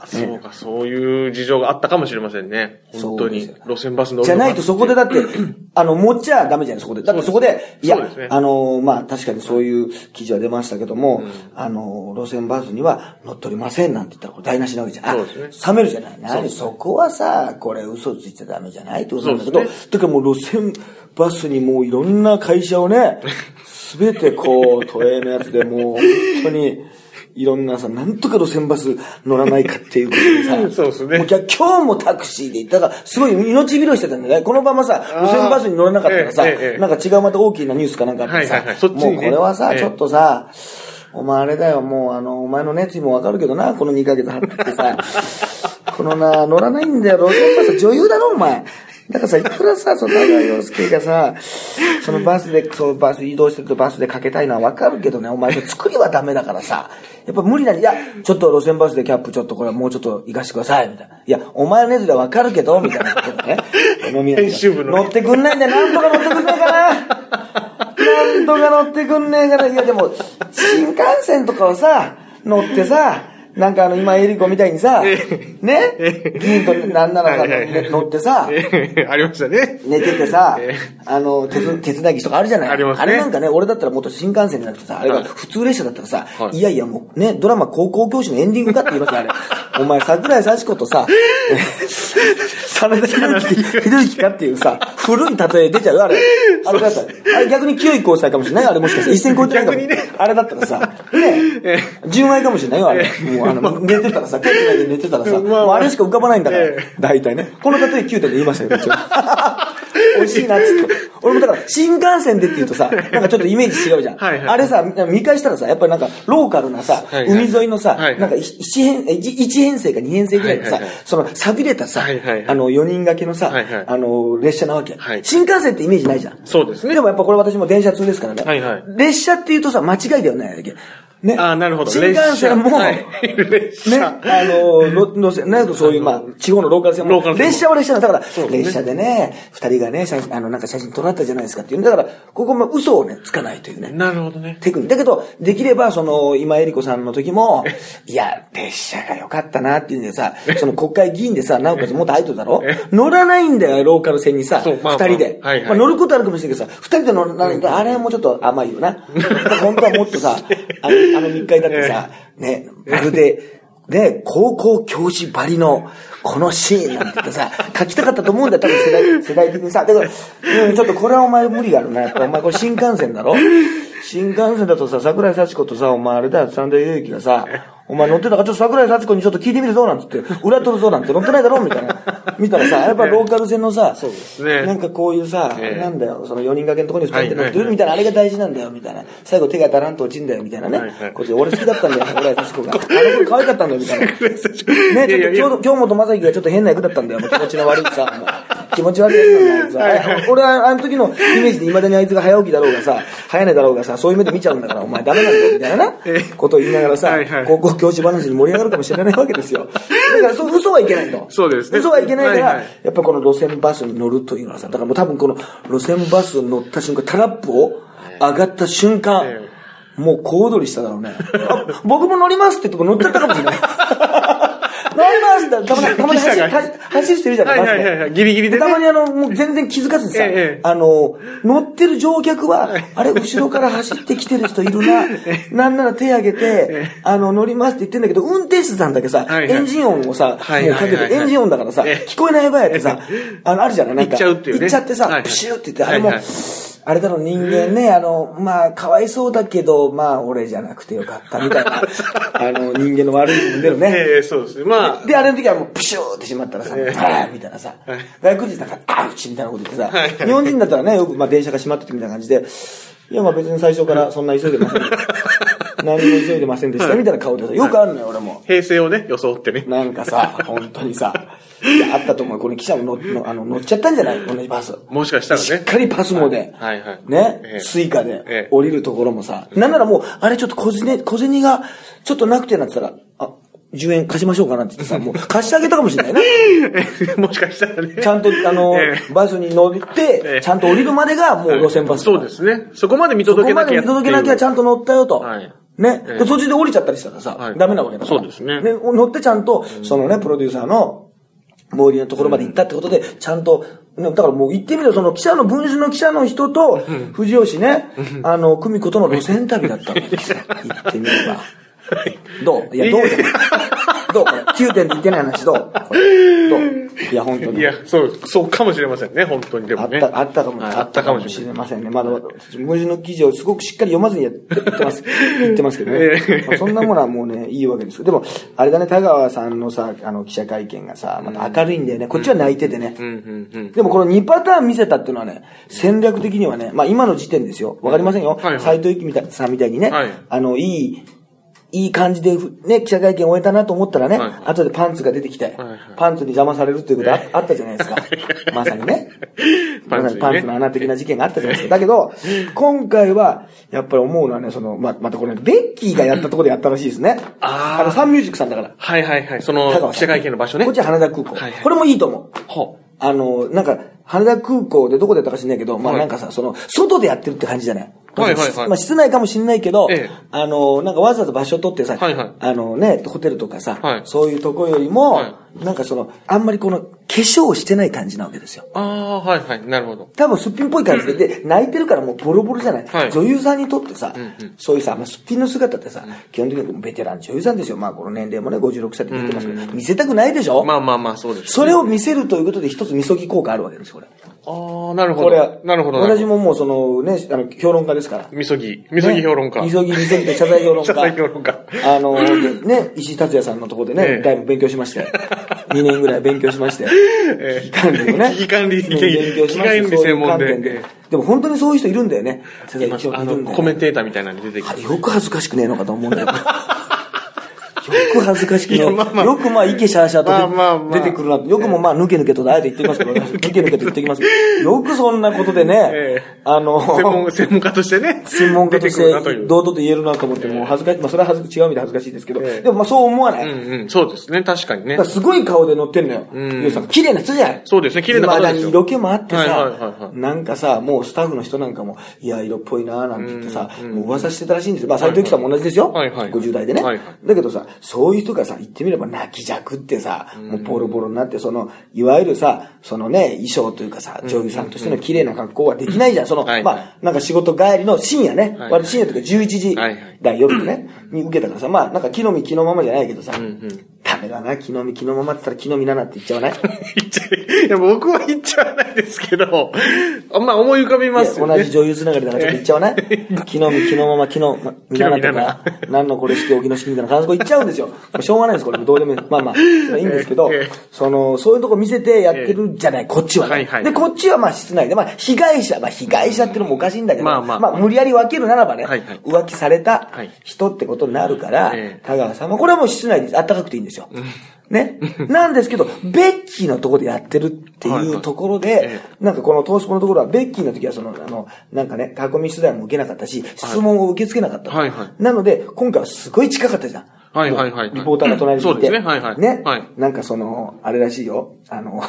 そうか、そういう事情があったかもしれませんね。本当に。路線バス乗るのじゃないとそこでだって、[CLEARS THROAT] あの、持っちゃダメじゃない、そこで。だってそこで、いやあの、まあ、確かにそういう記事は出ましたけども、あの、路線バスには乗っておりませんなんて言ったら台無しなわけじゃん。あそうですね冷めるじゃない。何？そこはさ、これ嘘ついちゃダメじゃないってことなんだけど、そうでだからもう路線バスにもういろんな会社をね、[LAUGHS] すべてこう、都営のやつでもう本当に、いろんなさ、なんとか路線バス乗らないかっていうことでさ、[LAUGHS] そうですね。もうじゃあ今日もタクシーで行ったから、すごい命拾いしてたんだよね。このままさ、路線バスに乗らなかったらさ、なんか違うまた大きなニュースかなんかあってさ、もうこれはさ、ええ。ちょっとさ、お前あれだよ、もうあの、お前の熱意もわかるけどな、この2ヶ月張ってさ、[LAUGHS] このな、乗らないんだよ、路線バス女優だろ、お前。だからさ、いくらさ、その高洋介がさ、そのバスで、そう、バス移動してるとバスでかけたいのはわかるけどね、お前、作りはダメだからさ、やっぱ無理なんいや、ちょっと路線バスでキャップちょっとこれもうちょっと行かしてください、みたいな。いや、お前の熱でわかるけど、みたいなことね。飲み屋で編集部のね乗ってくんないんだよ、なんとか乗ってくんないかな。なんとか乗ってくんねえから。いや、でも、新幹線とかをさ、乗ってさ、なんかあの、今、エリコみたいにさ、ね？議員となんならさ、はいはいはい乗ってさ、ええありましたね。寝ててさえ、あの、手つ手伝い着とかあるじゃない？ありますねあれなんかね、俺だったらもっと新幹線じゃなくてさ、あれがはい普通列車だったらさ、はいいやいやもうね、ドラマ高校教師のエンディングかって言いますよ、あれ。[LAUGHS] お前、桜井幸子とさ、真田広之ひろゆきかっていうさ、古い例え出ちゃうよ、あれ。あれだったら。あれ逆に清い交際かもしれないよあれもしかして。一線超えてないかも。あれだったらさ、ね、[LAUGHS] 純愛かもしれないよ、あれ。もうあの、寝てたらさ、手つないで寝てたらさ、まあまあもうあれしか浮かばないんだからええ。大体ね。この例え9点で言いましたよ。[LAUGHS] 美味しいなっつって。俺もだから、新幹線でって言うとさ、なんかちょっとイメージ違うじゃん。はいはいあれさ、見返したらさ、やっぱりなんか、ローカルなさ、はいはい海沿いのさ、はいはいなんか一編、一一編成か二編成ぐらいのさはいはいはい、その、錆びれたさはいはいはい、あの、4人掛けのさはいはい、あの、列車なわけはい。新幹線ってイメージないじゃん。そうですねでもやっぱこれ私も電車通ですからね。はいはい列車って言うとさ、間違いだよね。ね。ああ、なるほど。新幹線も、はい列ね、車。あの、の、のせ、なんかそういう、まあ、地方のローカル線も列車は列車なんだから、列車でね、二人がね、写真、あの、なんか写真撮られたじゃないですかっていう。だから、ここも嘘をね、つかないというね。なるほどね。テクニック。だけど、できれば、その、今江里子さんの時も、[LAUGHS] いや、列車が良かったなっていうんでさ、その国会議員でさ、なおかつ元アイドルだろ？乗らないんだよ、ローカル線にさ、二人で。まあ乗ることあるかもしれないけどさ、二人で乗らないと、あれはもうちょっと甘いよな。[LAUGHS] 本当はもっとさ、[LAUGHS] あの、あの密会だってさ、[LAUGHS] ね、まるで、ね、高校教師ばりの、このシーンなんて言ってさ、書きたかったと思うんだよ、多分世代、世代的にさ。だから、うん、ちょっとこれはお前無理があるな。やっぱお前これ新幹線だろ？新幹線だとさ、桜井幸子とさ、お前あれだよ、サンド裕之がさ、お前乗ってたから、ちょっと桜井幸子にちょっと聞いてみるぞ、なんつって、裏取るぞ、なんて乗ってないだろみたいな。見たらさ、やっぱローカル線のさ、ねなんかこういうさ、ええなんだよ、その4人掛けのとこに2人で乗ってはいはいはいるみたいな、あれが大事なんだよ、みたいな。最後手が足らんと落ちんだよ、みたいなね。はいはいこっち俺好きだったんだよ、[LAUGHS] 桜井幸子が。あの頃可愛かったんだよ、みたいな。ね、ちょっと京本正樹がちょっと変な役だったんだよ、もう気持ちの悪いさ。気持ち悪いやつなんだよ、あいつは。あ俺はあの時のイメージで未だにあいつが早起きだろうがさ、早寝だろうがさ、そういう目で見ちゃうんだから、お前ダメなんだよ、みたいな。ことを言いながらさはいはい、高校教師話に盛り上がるかもしれないわけですよ。だからそう嘘はいけないと。そうですね嘘はいけないから、はいはいやっぱこの路線バスに乗るというのはさ、だからもう多分この路線バスに乗った瞬間、タラップを上がった瞬間え、もう小躍りしただろうね。あ僕も乗りますってとこ乗っちゃったかもしれない。乗りますって、たまに、たまに走走走る人いるじゃない、はいはいはいはい。ギリギリでね。たまにあの、もう全然気づかずにさ、ええあの、乗ってる乗客は、あれ、後ろから走ってきてる人いるな、[LAUGHS] なんなら手挙げて、あの、乗りますって言ってんだけど、運転手さんだけさ、エンジン音をさ、はいもうかけて、エンジン音だからさ、ええ。聞こえない場合やってさ、あの、あるじゃないなんか、行っちゃうっていうね。行っちゃってさ、プシューって言って、あれも、はいはいあれだろ、人間ね、あの、まあ、かわいそうだけど、まあ、俺じゃなくてよかった、みたいな、[LAUGHS] あの、人間の悪い部分だよね。ええそうですね。まあ、で、あれの時はもう、プシューってしまったらさ、ええ。あーみたいなさ。はい、外国人だから、アウチみたいなこと言ってさはい、日本人だったらね、よく、まあ、電車が閉まっててみたいな感じで、いや、まあ別に最初からそんな急いでません。[LAUGHS] 何も急いでませんでした、みたいな顔でさ、よくあるのよ、俺も。平成をね、装ってね。なんかさ、[LAUGHS] 本当にさ、いや、あったと思う。これ記者も乗のあの乗っちゃったんじゃない？同じバス。もしかしたらね。しっかりパスモで、はいはい。ね、ええスイカでええ降りるところもさ、なんならもう、あれちょっと小銭、小銭がちょっとなくてなってたら、あ、10円貸しましょうかなって言ってさ、[LAUGHS] もう貸してあげたかもしれないな。もしかしたらね。ちゃんと、あの、ええバスに乗って、ええちゃんと降りるまでがもう路線バス。そうですね。そこまで見そこまで届けなきゃ見届けなきゃちゃんと乗ったよと。はいね、ええ。で途中で降りちゃったりしたらさ、はい。ダメなわけだから。そうですね。乗ってちゃんと、そのね、プロデューサーの、最寄りのところまで行ったってことで、ちゃんと、ね、だからもう行ってみると、その記者の、文春の記者の人と、藤吉ね、あの、久美子との路線旅だったわけですよ。[LAUGHS] 行ってみれば。どう？いや、どうじゃない？[LAUGHS] どう？これ ?9 点で言ってない話どう？こ [LAUGHS] れどう？いや、本当に。いや、そう、そうかもしれませんね、本当に。でもね。あった、あったかも、はいあったかもしれませんね。まだ、文字の記事をすごくしっかり読まずにやってます。[LAUGHS] 言ってますけどね。ええまあそんなものはもうね、いいわけですよ。でも、あれだね、田川さんのさ、あの、記者会見がさ、また明るいんだよね。こっちは泣いててね。でもこの2パターン見せたっていうのはね、戦略的にはね、まあ今の時点ですよ。わかりませんよ。はいはい斎藤由貴さんみたいにね、はいあの、いい、いい感じで、ね、記者会見終えたなと思ったらね、はい後でパンツが出てきて、はいパンツに邪魔されるっていうことあ [LAUGHS] あったじゃないですか。まさにね。パンツにねパンツの穴的な事件があったじゃないですか。だけど、今回は、やっぱり思うのはね、その、ま、またこれ、ベッキーがやったところでやったらしいですね。あーの、サンミュージックさんだから。はいはいはい。そ田の、記者会見の場所ね。こっちは羽田空港。はいはいこれもいいと思う。ほあの、なんか、羽田空港でどこでやったか知んないけど、まあはいなんかさ、その、外でやってるって感じじゃない？はいはいはいまあ室内かもしんないけど、ええあの、なんかわざわざ場所取ってさ、はいはいあのね、ホテルとかさ、はいそういうとこよりも、はなんかその、あんまりこの、化粧をしてない感じなわけですよ。ああ、はいはい。なるほど。多分すっぴんっぽい感じで、で、泣いてるからもうボロボロじゃない。はい女優さんにとってさ、んうんそういうさ、まあ、すっぴんの姿ってさ、基本的にベテラン女優さんですよ。まあこの年齢もね、56歳って言ってますけど、見せたくないでしょ、まあまあまあ、そうです。それを見せるということで一つみそぎ効果あるわけです、これ。ああ、なるほど。これは、なるほど。私ももうそのね、あの、評論家ですから。みそぎ。みそぎ評論家。みそぎ、みそぎで謝罪評論家。[LAUGHS] 謝罪評論家。あの、でね、石井達也さんのところでね、ええだいぶ勉強しまして、[LAUGHS] 2年ぐらい勉強しまして、ええ危機管理をね。危機管理勉強しまして、危機管理専門ででも本当にそういう人いるんだよね。あの、コメンテーターみたいなのに出てきて。よく恥ずかしくねえのかと思うんだよ。よく恥ずかしくねまあまあよくまあ、イケシャーシャーと出てくるなよくもまあ、抜け抜けとあえて言ってきます [LAUGHS] けど、抜け抜けと言ってきますけど、よくそんなことでね [LAUGHS] ええ、あの、専門、専門家としてね。専門家とし出てくるなという。て堂々と言えるなと思って、もう恥ずかしい、まあそれは恥ず違う意味で恥ずかしいですけど、ええでもまあそう思わない？うんうん、そうですね。確かにね。すごい顔で乗ってんのよ。んゆうさん、綺麗な人じゃん。そうですね綺麗な方ですよ未だに色気もあってさは、いなんかさ、もうスタッフの人なんかも、いや、色っぽいなーなんて言ってさ、もう噂してたらしいんですよ。まあ、斎藤由貴さんも同じですよ。はいはい50代でねはいは。だけどさ、そういう人がさ、言ってみれば泣きじゃくってさ、もうボロボロになって、その、いわゆるさ、そのね、衣装というかさ、女優さんとしての綺麗な格好はできないじゃん。その、はい。まあ、なんか仕事帰りの深夜ね。はい。割と深夜というか11時台夜のね、に受けたからさ、まあ、なんか木の実木のままじゃないけどさ、うんうん。ダメだな、木の実木のままって言ったら木の実ななって言っちゃわない？[LAUGHS] 言っちゃい、いや、僕は言っちゃわないですけど、あまあ思い浮かびますよね。同じ女優つながりだからちょっと言っちゃわない？木の実木のまま木の実ななとか、何のこれ式沖の式みたいな感じで言っちゃうんですよ。もうしょうがないです、これ。どうでもいい。まあまあ、いいんですけどええ、その、そういうとこ見せてやってるじゃない、こっちはね。はいはいで、こっちはまあ室内で、まあ被害者、まあ被害者っていうのもおかしいんだけど、まあまあまあ無理やり分けるならばねはいはい、浮気されたはい人ってことになるからええ、田川さんも、これはもう室内であったかくていいんですよ。ね。なんですけど、ベッキーのところでやってるってはいはいいうところえで、なんかこの投資のところは、ベッキーの時はその、あの、なんかね、囲み取材も受けなかったし、質問を受け付けなかった。はいはいなので、今回はすごい近かったじゃん。はいはいはいはいリポーターが隣にいて。そうですねはいはいね。はいなんかその、あれらしいよ。あの、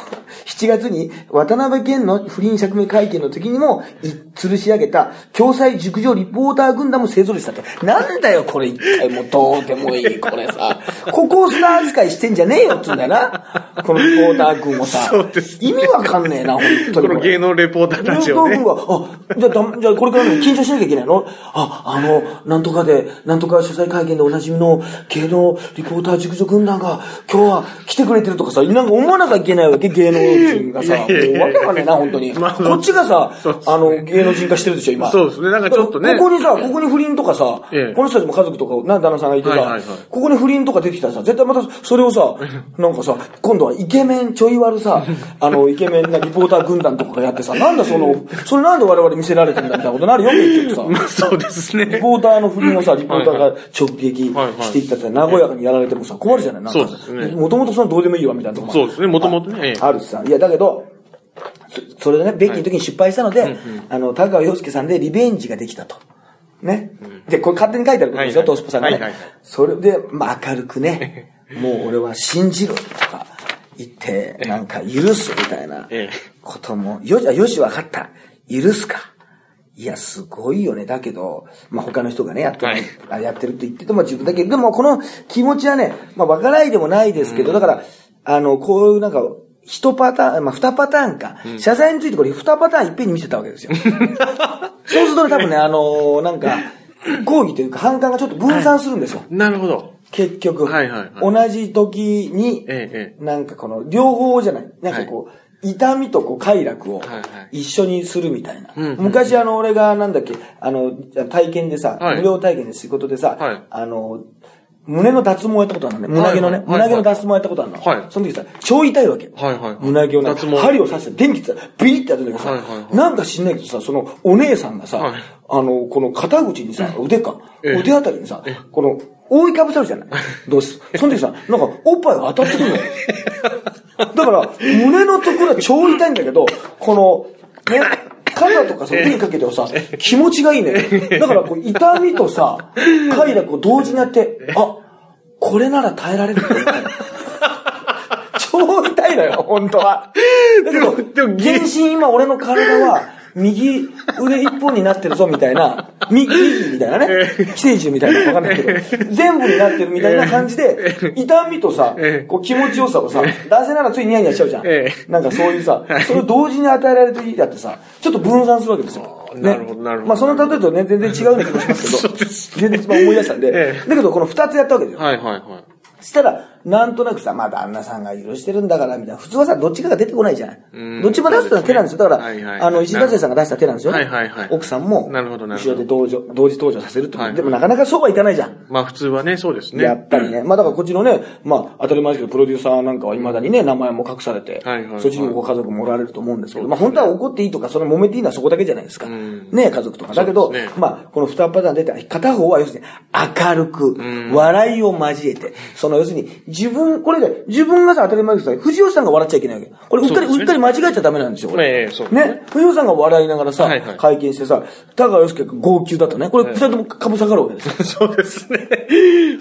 7月に渡辺謙の不倫釈明会見の時にも、い吊るし上げた、共済熟女リポーター軍団も勢ぞろいしたって。なんだよ、これ一回もうどうでもいい、これさ。ここをスター扱いしてんじゃねえよっつうんだよな。このリポーター軍もさ。そうです意味わかんねえな、本当にこの芸能レポーターたちをねリ。ポーター軍が、あ、じゃあだ、じゃあこれからね緊張しなきゃいけないの？あ、あの、なんとかで、なんとか取材会見でおなじみの芸能リポーター熟女軍団が今日は来てくれてるとかさ、なんか思わなきゃいけないわけ、芸能人がさ。もうわけわかんねえな、本当に。まあこっちがさ、あの、芸能人化してるでしょ、今。そうですね。なんかちょっとねここにさ、ここに不倫とかさ、ええ。この人たちも家族とか、な、旦那さんがいてさ、はいはいはい。ここに不倫とか出てきたらさ、絶対またそれをさ、[LAUGHS] なんかさ、今度はイケメンちょい悪さ、あの、イケメンなリポーター軍団とかがやってさ、なんだその、それなんで我々見せられてんだみたいなことになるよ、結局さ。[LAUGHS] まあそうですリね。ポーターの不倫をさ、リポーターが直撃していったって、和やかにやられてもさ、困るじゃないなんか。そうですね。もともとそのどうでもいいわ、みたいなとこもそうですね、もともとね。ええあるしさ。いや、だけど、そそれでね、ベッキーの時に失敗したので、あの、田川陽介さんでリベンジができたと。ね。で、これ勝手に書いてあることですよ、はいはいトースポさんがね。はいはいはいそれで、まあ明るくね、もう俺は信じるとか言って、なんか許すみたいなええことも、よし、あよし、わかった。許すか。いや、すごいよね。だけど、まあ、他の人がね、やってる、はいあやってるって言ってても自分だけ。でも、この気持ちはね、まあ、わからないでもないですけど、だから、あの、こういうなんか、一パターン、まあ、二パターンか。謝罪についてこれ二パターンいっぺんに見せたわけですよ。[LAUGHS] そうするとね、多分ね、あのーなんか、抗議というか反感がちょっと分散するんですよ。なるほど。結局、はいはいはい同じ時に、えええなんかこの、両方じゃない。なんかこう、痛みとこう快楽をはいはい一緒にするみたいな。うんうん昔あの、俺がなんだっけ、あの、体験でさ、はい無料体験で仕事でさ、はいあの、胸の脱毛やったことあるのね。胸毛のね、胸毛の脱毛やったことあるの。はい。その時さ、超痛いわけ。はいはいはい。胸毛をなんか脱毛。針を刺して電気ってさ、ビリってやるんだけどさ、なんか知んないけどさ、そのお姉さんがさ、はい。あの、この肩口にさ、腕か、ええ。腕あたりにさ、この、覆いかぶさるじゃない？[LAUGHS] どうす？その時さ、なんか、おっぱいが当たってくるのよ。[LAUGHS] だから、胸のところは超痛いんだけど、この、ね、肩とかさ、手にかけてはさ、気持ちがいいね。だから、こう、痛みとさ、快楽を同時にやって、あ、これなら耐えられるって思ったの。超痛いのよ、本当は。だけど、でも全身今俺の体は、右腕一本になってるぞみたいな、右、右みたいなね、寄生虫みたいなのわかんないけど、全部になってるみたいな感じで、痛みとさええ、こう気持ちよさをさ、男性ならついニヤニヤしちゃうじゃん。え。なんかそういうさ、それを同時に与えられる時だってさ、ちょっと分散するわけですよ。なるほどなるほど。まあその例えとね、全然違うような気もしますけど、[LAUGHS] 全然一番思い出したんで、ええ。だけどこの二つやったわけですよ。はいはいはい。したら、なんとなくさ、まあ旦那さんが許してるんだから、みたいな。普通はさ、どっちかが出てこないじゃないうん。どっちも出すのは手なんですよ。だから、はいはいあの、石田達也さんが出した手なんですよ。はいはいはい奥さんも、なるほどなるほど後ろで同時同時登場させるってこと、はいはいでもなかなかそうはいかないじゃん。まあ普通はね、そうですね。やっぱりね。まあだからこっちのね、まあ当たり前ですけど、プロデューサーなんかは未だにね、名前も隠されて、はいはいはいそっちにご家族もおられると思うんですけど、まあ本当は怒っていいとか、その揉めていいのはそこだけじゃないですか。んね家族とか。だけど、ねまあこの二パターン出て、片方は要するに明るく、ん笑いを交えて、その要するに自分、これで、自分がさ当たり前です藤吉さんが笑っちゃいけないわけ。これうっかり、そうねうっかり間違えちゃダメなんですよ、これ。ええそうですね。藤吉さんが笑いながらさ、はいはい会見してさ、高川洋介が号泣だとね、これ二人とも株下がるわけですよ。[LAUGHS] そうですね。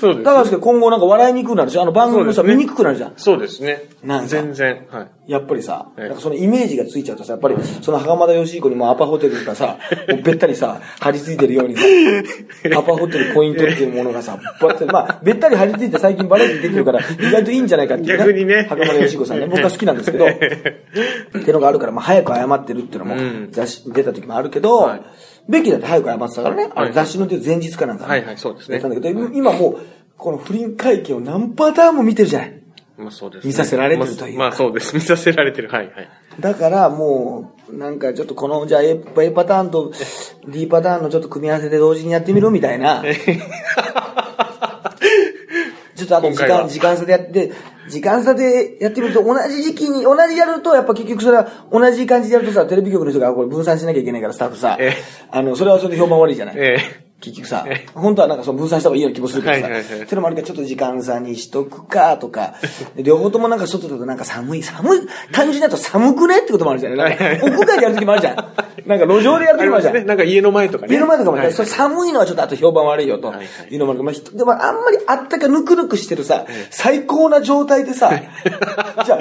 そうです高川洋介今後なんか笑いにくくなるでしょあの番組もさ、見にくくなるじゃん。そうですね。なんか全然。はい。やっぱりさ、ええ。なんかそのイメージがついちゃうとさ、やっぱりその袴田義彦にもアパホテルがさ、もうべったりさ、張り付いてるようにさ、[LAUGHS] アパホテルポイントっていうものがさ、ばってまあ、べったり張り付いて最近バラエティ出てるから、意外といいんじゃないかっていう、逆にね。袴田義彦さんね、[LAUGHS] 僕は好きなんですけど、ってのがあるから、まあ、早く謝ってるっていうのもうん、雑誌出た時もあるけど、はい。ベッキーだって早く謝ってたからね、あはい。の雑誌の前日かなんかね。はいはいそうですね。たんだけど、今もう、この不倫会見を何パターンも見てるじゃない。まあそうですね。見させられてるというかまあまあそうです。見させられてる。はいはい。だからもう、なんかちょっとこの、じゃあ A, A パターンと D パターンのちょっと組み合わせで同時にやってみるみたいな。[LAUGHS] ちょっとあと時間、時間差でやって、時間差でやってみると同じ時期に、同じやるとやっぱ結局それは同じ感じでやるとさ、テレビ局の人がこれ分散しなきゃいけないからスタッフさええ、あの、それはそれで評判悪いじゃない。え結局さ、本当はなんかその分散した方がいいような気もするけどさ、はいはいはい。ってのもあるからちょっと時間差にしとくかとか、両方ともなんか外だとなんか寒い、寒い、単純だと寒くねってこともあるじゃない。なんか屋外でやる時もあるじゃん。なんか路上でやる時もあるじゃん。なんか家の前とかね。家の前とかも、はいそれ寒いのはちょっとあと評判悪いよと。はいうのもあるけど、まあでもあんまりあったかぬくぬくしてるさ、最高な状態でさ、じゃあ、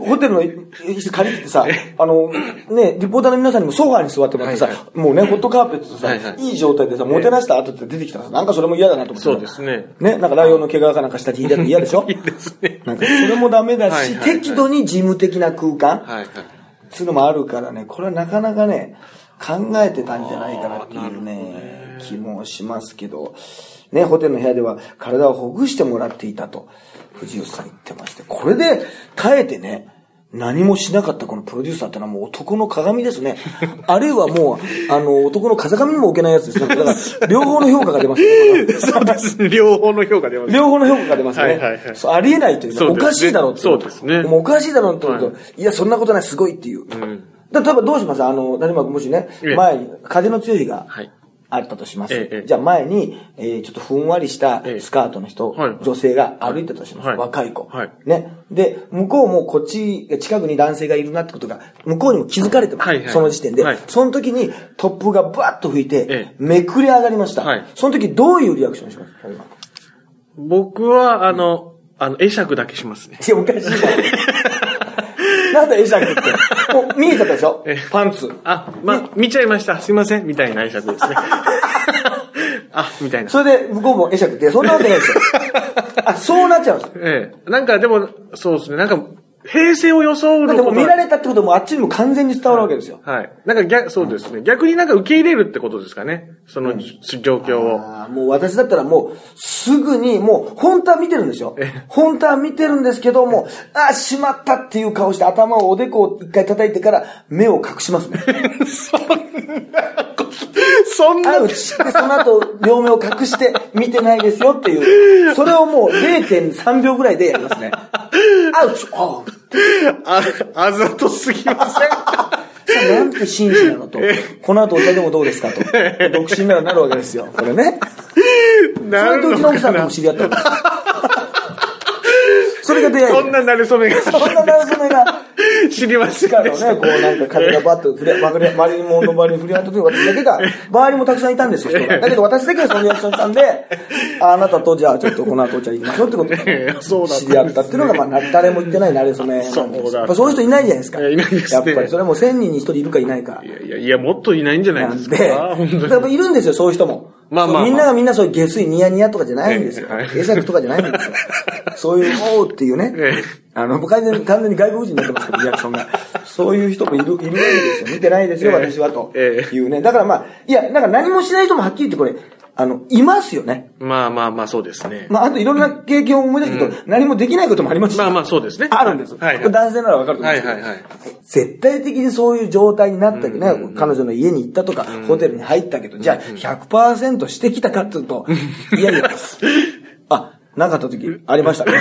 ホテルの椅子借りててさ、あの、ね、リポーターの皆さんにもソファーに座ってもらってさ、はいはもうね、ホットカーペットとさ、はいはい。いい状態でさ、もてなした後って出てきたらさ、なんかそれも嫌だなと思ってさ。そうですね。ね、なんかライオンの毛皮かなんか下に引いてあって嫌でしょ？[LAUGHS] いいですね。なんかそれもダメだし、はいはいはい適度に事務的な空間、はいはい。つうのもあるからね、これはなかなかね、考えてたんじゃないかなっていうね、気もしますけど、ね、ホテルの部屋では体をほぐしてもらっていたと、藤吉さん言ってまして、これで耐えてね、何もしなかったこのプロデューサーってのはもう男の鏡ですね。[LAUGHS] あるいはもう、あの、男の風上にも置けないやつですね。[LAUGHS] だから、両方の評価が出ますね。[LAUGHS] そうですね。両方の評価出ます。両方の評価が出ますね。はいはいはいありえないというねそうですねおかしいだろうっていそうですねもうおかしいだろうってこと、、はいや、そんなことない、すごいっていう。んだ例えばどうします？あの、谷間君もしねええ、前に風の強い日がはいあったとします。ええええじゃあ前に、えーちょっとふんわりしたええスカートの人、はい女性が歩いてたとします。はい若い子、はいね。で、向こうもこっち、近くに男性がいるなってことが、向こうにも気づかれてます。はいはいその時点で、はいその時に突風がバーッと吹いて、ええめくれ上がりました。はいその時どういうリアクションします？谷間君僕は、あの、あの、会釈だけしますね。いや、おかしい。なんだ会釈って。もう見えちゃったでしょ？えパンツ。あ、ま、見ちゃいました。すいません。みたいな会釈ですね。[LAUGHS] あ、みたいな。それで向こうも会釈って、そんなわけないですよ。[LAUGHS] あ、そうなっちゃうんですよ。ええ。なんかでも、そうですね。なんか、平成を装うのことは見られたってこともあっちにも完全に伝わるわけですよ。はい。なんか逆、そうですね。逆になんか受け入れるってことですかね。その状況を。あーもう私だったらもう、すぐに、もう、本当は見てるんですよ。本当は見てるんですけども、[LAUGHS] あ、しまったっていう顔して頭をおでこを一回叩いてから目を隠しますね。[LAUGHS] そんアウチ。で、その後、両目を隠して見てないですよっていう。それをもう0.3秒ぐらいでやりますね。[LAUGHS] アウチああ、あざとすぎません。さあなんて紳士なのと。この後お茶でもどうですかと。独身ならなるわけですよ。これね。[LAUGHS] そなれでうちの奥さんとも知り合ったわけです。それが出会いで。そんな慣れ初めがそんななるそめが、[LAUGHS] 知りませんでしね、こうなんか風がバッと振り、周り周りの周りに振り合った時に私だけが、周りもたくさんいたんですよ、[LAUGHS] 人が。だけど私だけがそのリアクションしたんで、ああなたとじゃあちょっとこの後お茶行きましょうってことで、[LAUGHS] 知り合ったっていうのが、まあな、誰も言ってない慣れ初めなんですそうだやっぱそういう人いないじゃないですか。いないですねやっぱりそれはもう1000人に1人いるかいないか。いやいや、もっといないんじゃないですか。なんで、いるんですよ、そういう人も。まあまあまあみんながみんなそういう下水ニヤニヤとかじゃないんですよええはい。会釈とかじゃないんですよ。そういう、おーっていうねええ。あの、完全に、完全に外国人になってますけど、リアクションが。そういう人もいる、いるわけですよ。見てないですよ、ええ私は、とええいうね。だからまあ、いや、なんか何もしない人もはっきり言ってこれ、あの、いますよね。まあまあまあ、そうですね。まあ、あといろんな経験を思い出すけど、何もできないこともありますしまあまあ、そうですね。あるんです。はいこれ男性ならわかると思うんですけど。はいはいはい。絶対的にそういう状態になったけどね、彼女の家に行ったとか、ホテルに入ったけど、じゃあ100%してきたかっていうと、[LAUGHS] いやいや、あ、なかった時ありましたね。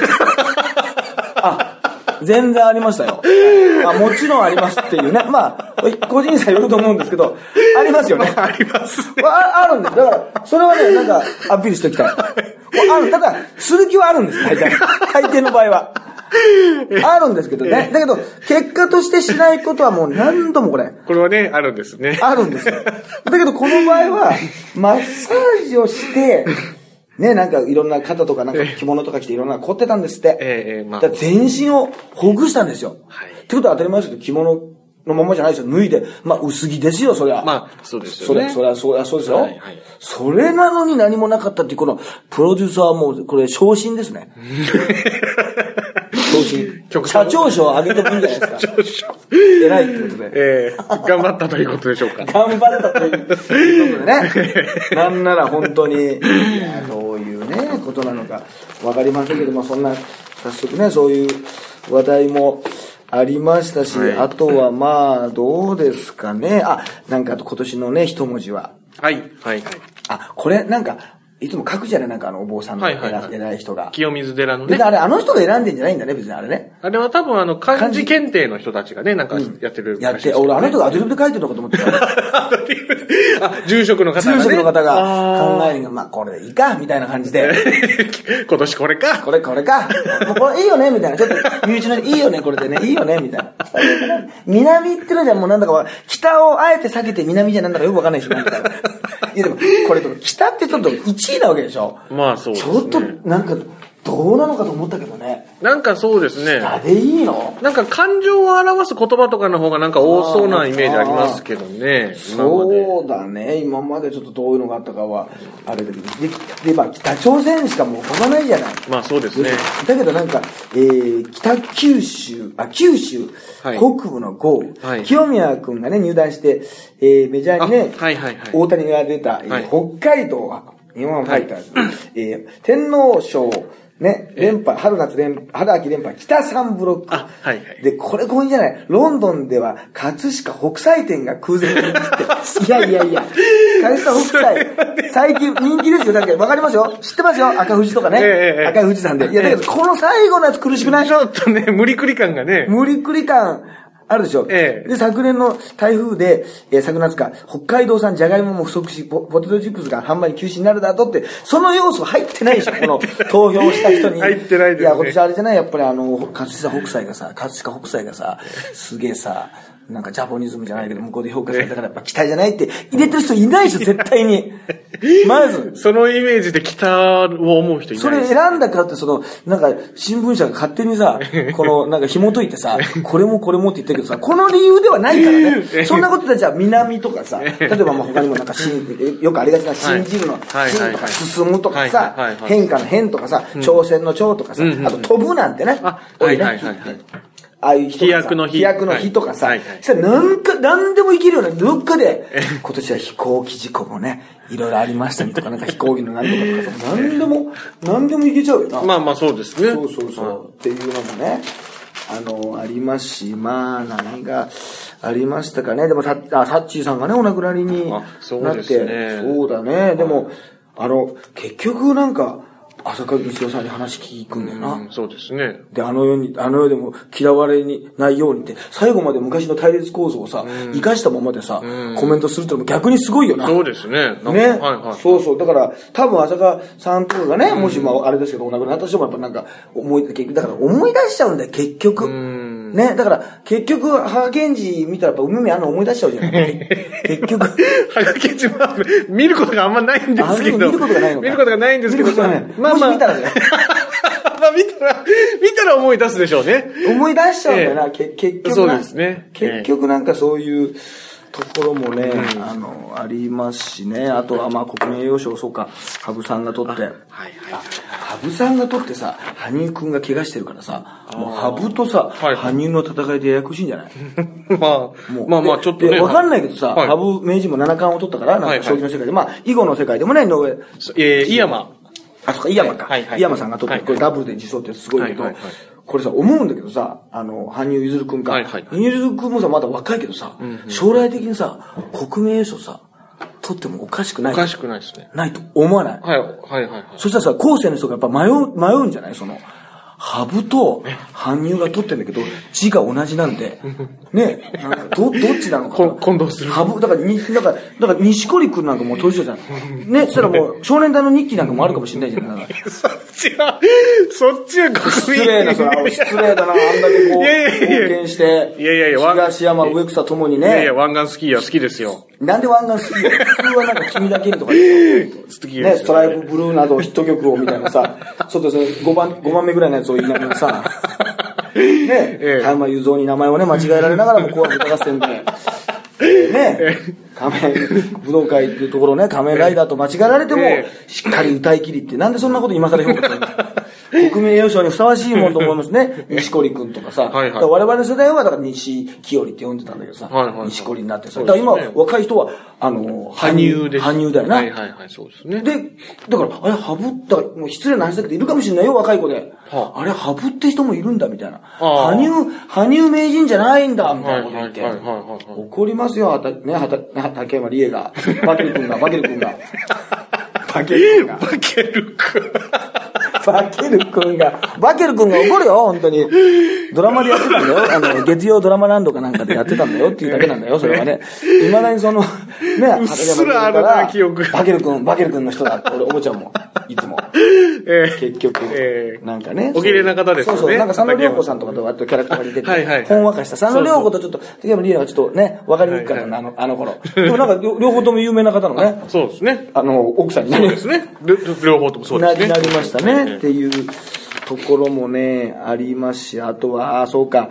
あ、全然ありましたよ。あもちろんありますっていうね。まあ、個人差よると思うんですけど、ありますよね。[LAUGHS] ありますね。ああるんです。だから、それはね、なんか、アピールしておきたい。ある、ただ、する気はあるんです、大体。大抵の場合は。あるんですけどね。だけど、結果としてしないことはもう何度もこれ、これはね、あるんですね。あるんですよ。だけど、この場合は、[LAUGHS] マッサージをして、ね、なんかいろんな肩とかなんか着物とか着ていろんな凝ってたんですって。ええええまあ全身をほぐしたんですよ。はいってことは当たり前ですけど、着物のままじゃないですよ。脱いで、まあ薄着ですよ、そりゃ。まあ、そうですよね。それは、それはそうですよ。はいはいそれなのに何もなかったっていう、この、プロデューサーはもう、これ、昇進ですね。昇進。[LAUGHS] 局社長賞をあげてもいいんじゃないですか。偉いってことで。ええ頑張ったということでしょうか。[LAUGHS] 頑張ったということでね。なんなら本当に、いやどういうね、ことなのかわかりませんけども、そんな、早速ね、そういう話題もありましたし、はいあとはまあ、どうですかね。あ、なんかあと今年のね、一文字は。はい。はいはい。あ、これ、なんか、いつも書くじゃないなんかあの、お坊さんの偉,、はいはいはい偉い人が。清水寺のね別に。あれ、あの人が選んでんじゃないんだね、別にあれね。あれは多分あの、漢字検定の人たちがね、なんかやってるやって、俺あの人がアドリブで書いてるのかと思ってた。あ、[LAUGHS] 住職の方がね。住職の方が考あえるが、まあこれでいいか、みたいな感じで。ー [LAUGHS] 今年これか。これ、これか。もうこれいいよねみたいな。ちょっと、身内の、いいよねこれでね。いいよねみたいな。南ってのじゃもうなんだかわ、北をあえて避けて南じゃなんだかよくわかんないし、なんだか。いやでも、これでも北ってちょっと1位なわけでしょ。まあそうですね。ちょっと、なんか、どうなのかと思ったけどね。なんかそうですね。あでいいの？なんか感情を表す言葉とかの方がなんか多そうなイメージありますけどね。そうだね。今までちょっとどういうのがあったかは、あれだけど。で、でまあ、北朝鮮しかもう飛ばないじゃない。まあそうですね。だけどなんか、えー、北九州、あ、九州、はい北部の豪雨、はい清宮君がね、入団して、えー、メジャーにね、あはいはいはい大谷が出た、えーはい北海道日本ファイターズ、[LAUGHS] えー、天皇賞、ね、連覇、春夏連、春秋連覇、北三ブロック。あはいはいで、これこれじゃない？ロンドンでは、葛飾北斎店が空前に人気って。[LAUGHS] いやいやいや、葛飾北斎、最近人気ですよ。だってわかりますよ。知ってますよ。赤富士とかね。ええええ赤い富士山で。いや、だけど、この最後のやつ苦しくない？ちょっとね、無理くり感がね。無理くり感あるでしょ？ええ。で、昨年の台風で、えー昨夏か、北海道産じゃがいもも不足し、ポポテトチップスが販売休止になるだとって、その要素入ってないでしょ、この投票した人に。入ってないですね。いや、今年あれじゃない？やっぱりあの、葛飾北斎がさ、葛飾北斎がさ、すげえさ、なんかジャポニズムじゃないけど、向こうで評価されたからやっぱ期待じゃないって入れてる人いないでしょ、[LAUGHS] 絶対に。まず。そのイメージで北を思う人いそれない。です。選んだからって、その、なんか、新聞社が勝手にさ、[LAUGHS] この、なんか紐解いてさ、これもこれもって言ってるけどさ、この理由ではないから。ね。そんなことでじゃあ、南とかさ、例えばまあ他にもなんか、新、よくありがちな信じるの、はい新とか進むとかはいさ変化の変とかさ、挑戦の挑とかさ、あと飛ぶなんてねはいはいはいああいう飛躍の日飛躍の日とかさ、はいはいそしたらなんか、なんでもいけるよね。どっかで、今年は飛行機事故もね、いろいろありましたねとか、[LAUGHS] なんか飛行機のなんとかとかさ、なんでも、なんでもいけちゃうよな。まあまあそうですね。そうそうそう。っていうのもね、あの、ありますし、まあ、何がありましたかね。でもさ、あ、サッチーさんがね、お亡くなりになって、ですねそうだね。でも、あの、結局なんか、浅香光代さんに話聞くんだよな。うんそうですね。で、あの世に、あの世でも嫌われにないようにって、最後まで昔の対立構造をさ、生かしたままでさ、コメントするってのも逆にすごいよな。そうですね。ね、はいはい。そうそう。だから、多分浅香さんとかがね、もしまああれですけど、お亡くなった人もやっぱなんか、思い、だから思い出しちゃうんだよ、結局。ね、だから、結局、母源氏見たらやっぱ海目あんの思い出しちゃうじゃん。[LAUGHS] 結局。はがき自慢、見ることがあんまないんですけど。あ見ることがないのか見ることがないんですけど。まあまあ。見たらね [LAUGHS] まあ見たら、見たら思い出すでしょうね。思い出しちゃうんだよな、えけ結局そうなですね結局なんかそういうところもね、あの、ありますしね。あとはまあ国民栄誉賞、そうか、羽生さんが取って。はいはい。羽生さんが取ってさ、羽生くんが怪我してるからさ、もう羽生とさ、はい。羽生の戦いでややこしいんじゃない？[LAUGHS] まあもう、まあまあ、でちょっとね。でわかんないけどさ、はい。羽生名人も七冠を取ったから、なんか将棋の世界で、まあ、囲碁の世界でもね、井上、えー、井山。あ、そっか、井山か。はいはい。井山さんが取って、はい。これダブルで受賞ってすごいけどはいはいはい、これさ、思うんだけどさ、あの、羽生結弦くんか。はいはい羽生結弦くんもさ、まだ若いけどさ、将来的にさ、国名栄誉賞さ、取ってもおかしくない？おかしくないですね。ないと思わない？はい、はい、はいはい。そしたらさ、後世の人がやっぱ迷う、迷うんじゃない？その、羽生と羽生が取ってんだけど、字が同じなんで、ね、なんかど、どっちなのかな。こ混同する。羽生、だから、に、だから、だから、西堀くんなんかもう年上じゃん。ね、そしたらもう、少年隊の日記なんかもあるかもしれないじゃん。なんかそっちは、そっちは失礼な、失礼だな、あんだけこう、貢献して、いやいやいやわ東山、植草ともにね。いやいや、、湾岸スキーは好きですよ。なんで湾岸好きよ。普通はなんか君だけにとかでしょね、ストライプブルーなどヒット曲をみたいなさ、ちょっとその5番、5番目ぐらいのやつを言いながらさ、[LAUGHS] ね、ええ。加山雄三に名前をね、間違えられながらも紅白歌合戦で、[LAUGHS] ね、仮面、武道会っていうところね、仮面ライダーと間違えられてもえ、しっかり歌い切りって、なんでそんなこと今更評価するの？国民栄誉賞にふさわしいもんと思いますね。[LAUGHS] 西堀くんとかさ。はいはい我々の世代は、だから西清里って呼んでたんだけどさ、はいはいはい西堀になってさ。だから今、若い人は、あの、羽生です。羽生だよな。はいはいはい、そうですね。で、だから、あれ、ハブった、もう失礼な話だけど、いるかもしれないよ、若い子で。はあれ、ハブって人もいるんだ、みたいな。羽生、羽生名人じゃないんだ、みたいなこと言って。怒りますよ、はた、ね、はた、竹山理恵が。バケル君が、バケル君が。バ [LAUGHS] バケル君が。バケル君。バケル君が、バケル君が怒るよ、本当に。ドラマでやってたんだよ。[LAUGHS] あの、月曜ドラマランドかなんかでやってたんだよっていうだけなんだよ、それはね。いまだにその、ね、うっすらあるな記憶バケル君、バケル君の人だって俺思っちゃうもん。いつも。[LAUGHS] ええ結局、ええなんかね。お綺麗な方ですよねそうそう、なんか佐野涼子さんとかと割とキャラクターが似てて、はいはいはいほんわかした。佐野涼子とちょっと、竹山リーダーがちょっとね、わかりにくかったんだ、あの、あの頃。でもなんか両両方とも有名な方のね、そうですね。あの、奥さんになりそうですね。両両方ともそうですね。ななりましたね、っていうところもね、ありますし、あとは、あそうか、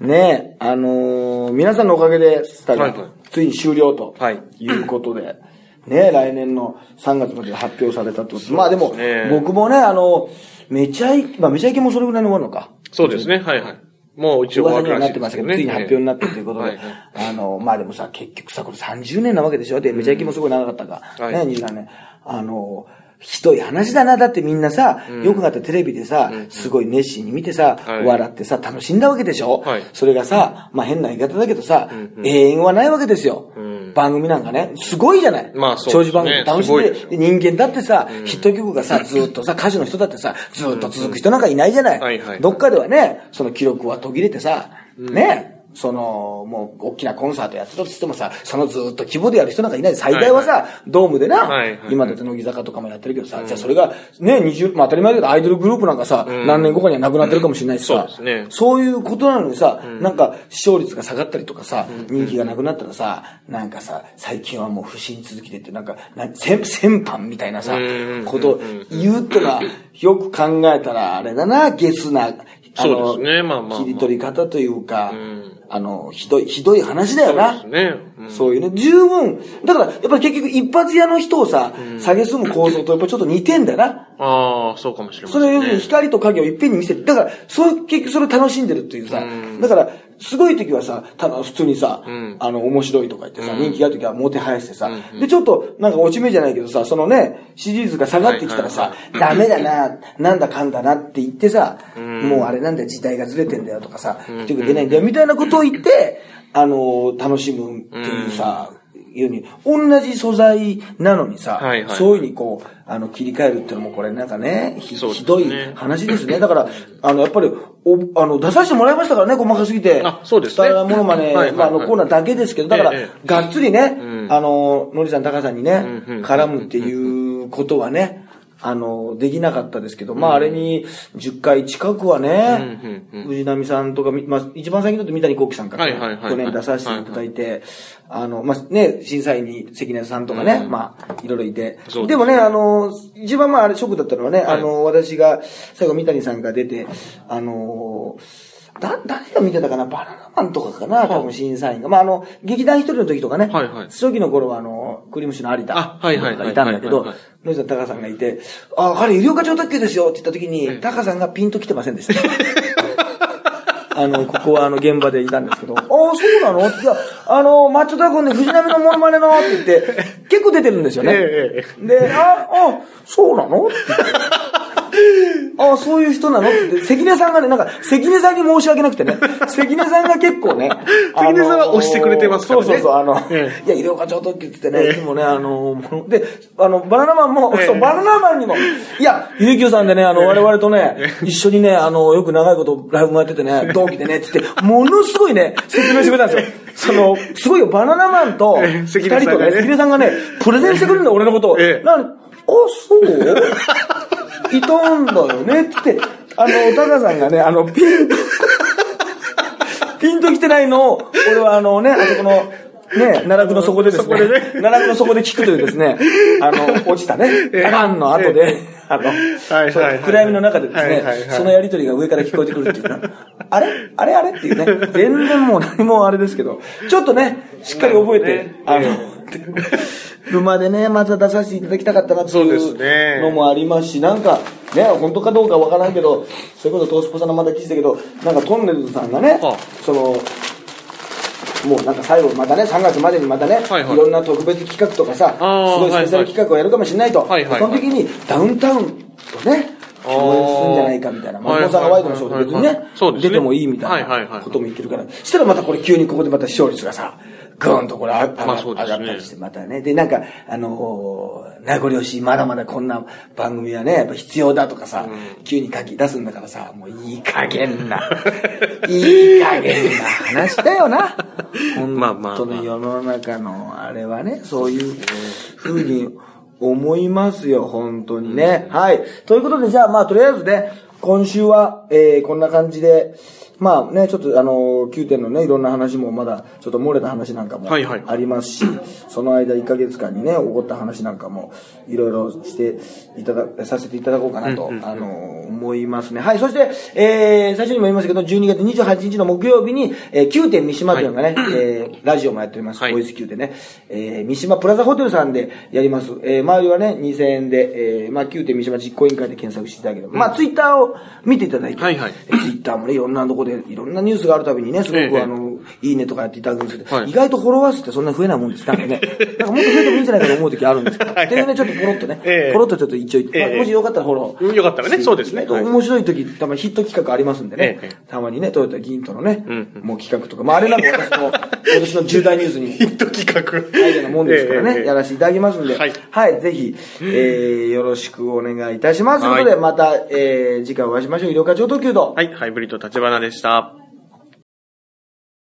ね、あのー皆さんのおかげで、スタがはいはいついに終了とはいいうことで、[CLEARS THROAT] ね、来年の3月まで発表されたとでまあでも、ね僕もね、あの、めちゃい、まあめちゃイケもそれぐらいに終わるのか。そうですね。はいはい。もう一応終わる噂にはな。ってましたけど、ついに発表になってということで、はいはいあの、まあでもさ、結局さ、これ30年なわけでしょで、めちゃイケもすごい長かったか。はいね、23年。あの、ひどい話だな。だってみんなさ、よくなったテレビでさ、すごい熱心に見てさ、はい。笑ってさ、楽しんだわけでしょ、はい。それがさ、まあ変な言い方だけどさ、永遠はないわけですよ。ん。番組なんかね、すごいじゃない？まあそうね。長寿番組楽しんでで人間だってさ、ヒット曲がさ、[LAUGHS] ずっとさ、歌手の人だってさ、ずっと続く人なんかいないじゃない？はいはい。どっかではね、その記録は途切れてさ、ね、その、もう、大きなコンサートやってたとしてもさ、そのずっと規模でやる人なんかいない。最大はさ、ドームでな、はいはい今だって乃木坂とかもやってるけどさ、じゃあそれが、ね、20、まあ当たり前だけど、アイドルグループなんかさ、何年後かにはなくなってるかもしれないしさ、そうですね。そういうことなのにさ、なんか視聴率が下がったりとかさ、人気がなくなったらさ、なんかさ、最近はもう不審続きでって、なんか、な先先般みたいなさうん、ことを言うってのは、よく考えたらあれだな、ゲスな、そうですねまあまあまあ切り取り方というか、んあの、ひどい、ひどい話だよそうな。ですね。うんそういうね、十分。だから、やっぱり結局一発屋の人をさ、下げすむ構造とやっぱちょっと似てんだよな。ああ、そうかもしれませんね。それ要するに光と影をいっぺんに見せて、だから、そういう、結局それを楽しんでるっていうさ、だから、すごい時はさ、ただ普通にさ、ん。あの、面白いとか言ってさ、人気がある時はもてはやしてさ、で、ちょっと、なんか落ち目じゃないけどさ、そのね、支持率が下がってきたらさ、ダメだな、なんだかんだなって言ってさ、もうあれなんだよ、時代がずれてんだよとかさ、結局出ないんだよ、みたいなことを言って、あの、楽しむっていうさ、いうに、同じ素材なのにさ、はいはい。そういうふうにこう、あの、切り替えるっていうのもこれなんかね、ひね。ひどい話ですね。だから、あの、やっぱり、お、あの、出させてもらいましたからね、細かすぎて。あそうですね。スターものまね、はいはいはい。まあ、あの、コーナーだけですけど、だから、ええがっつりね、ん。あの、のりさん、高さんにね、うんうん。絡むっていうことはね、あの、できなかったですけど、まあ、あれに10回近くはね、うんうんうん。藤波さんとかみ、まあ、一番最近だと三谷幸喜さんから、はいはいはいはい。去年出させていただいて、あの、まあ、ね、審査員に関根さんとかね、まあ、いろいろいて。ですね。でもね、あの、一番まあ、あれショックだったのはね、あの、私が、最後三谷さんが出て、あの、だ、誰が見てたかなバナナマンとかかな多分審査員が。まあ、あの、劇団一人の時とかね。はいはい。初期の頃は、あの、クリームシチューの有田。あはいはいはいがいたんだけどはいはいはい、野井さん、がいて、あ、彼、医療課長特急ですよって言った時に、さんがピンと来てませんでした。[LAUGHS] あの、ここはあの、現場でいたんですけど、ああ、そうなの？いや、あの、マッチョタコンで藤波のモノマネのって言って、結構出てるんですよね。ええで、あ、あ、そうなの？って言って。あそういう人なの？って関根さんがね、なんか、関根さんに申し訳なくてね、関根さんが結構ね、[LAUGHS] 関根さんは押してくれてますからね。そうそうそう、あの、えいや、医療課長特急って言ってね、いつもね、あの、で、あの、バナナマンも、ええ。そう、バナナマンにも、いや、ゆうきよさんでね、あの、我々とね、一緒にね、あの、よく長いことライブもやっててね、同期でね、って言って、ものすごいね、説明してくれたんですよ。その、すごいよ、バナナマンと、ええ。二人とね、関根さんがね、プレゼンしてくれるんだよ、俺のことを。そう？いたんだよね、つって、あの、タカさんがね、あの、ピンと、ピンと来てないのを、俺はあのね、あそこの、ね、奈落の底でですね、奈落の底で聞くというですね、あの、落ちたね、ガランの後で、あの、暗闇の中でですねそのやりとりが上から聞こえてくるっていうねあれ？あれ？あれ？っていうね、全然もう何もあれですけど、ちょっとね、しっかり覚えて、ねあの、沼でね、また出させていただきたかったなっていうね。のもありますし、なんか、ね、本当かどうかわからんけど、それこそトースポさんのまた記事だけど、なんかトンネルズさんがねはあ、その、もうなんか最後またね、3月までにまたね、はいはい。いろんな特別企画とかさ、すごいスペシャル企画をやるかもしれないと。はいはいはい。その時にダウンタウンとね、共演するんじゃないかみたいな。まあ、はい大阪ワイドのショーで別にね出てもいいみたいないことも言ってるから。したらまたこれ急にここでまた視聴率がさ、ぐーんとこれあ上が,、上がったりして、またね。で、なんか、あのー名残惜しい、まだまだこんな番組はね、やっぱ必要だとかさ、急に書き出すんだからさ、もういい加減な、[LAUGHS] いい加減な話だよな。まあまあ本当に世の中のあれはね、そういうふうに思いますよ、本当にね。はい。ということで、じゃあまあとりあえずね、今週は、えー、こんな感じで、まあね、ちょっとあの、9点のね、いろんな話もまだ、ちょっと漏れた話なんかもはいはい。ありますし、その間1ヶ月間にね、起こった話なんかも、いろいろしていただ、させていただこうかなと、あの、思いますね。はい、そして、えー、最初にも言いましたけど、12月28日の木曜日に、えー、9点三島というのがね、えー、ラジオもやっております。はい。ボイス9でね、えー、三島プラザホテルさんでやります。えー、周りはね、2000円で、えー、まあ9点三島実行委員会で検索していただければ、まあツイッターを見ていただいて、はいはい。ツイッターもね、いろんなとこで、いろんなニュースがあるたびにね、すごく、ええあの、いいねとかやっていただくんですけど、はい意外とフォロワー数ってそんな増えないもんです。なんかね、[LAUGHS] なんかもっと増えてもいいんじゃないかと思う時あるんですけど、っていうね、ちょっとポロッとね、ええポロッとちょっと一応言って、まあええもしよかったらフォロー。よかったらねそうですねはい面白い時、たまにヒット企画ありますんでね、ええたまにね、トヨタ銀とのね、うんもう企画とか、まああれなんか私の、今年の重大ニュースにヒット企画。アイデアなもんですからね、ええええやらせていただきますんで、はいはい、ぜひ、えー、よろしくお願いいたします。ということで、はいまた、えー、次回お会いしましょう。医療課長特急と。はい、ハイブリッド立花でした。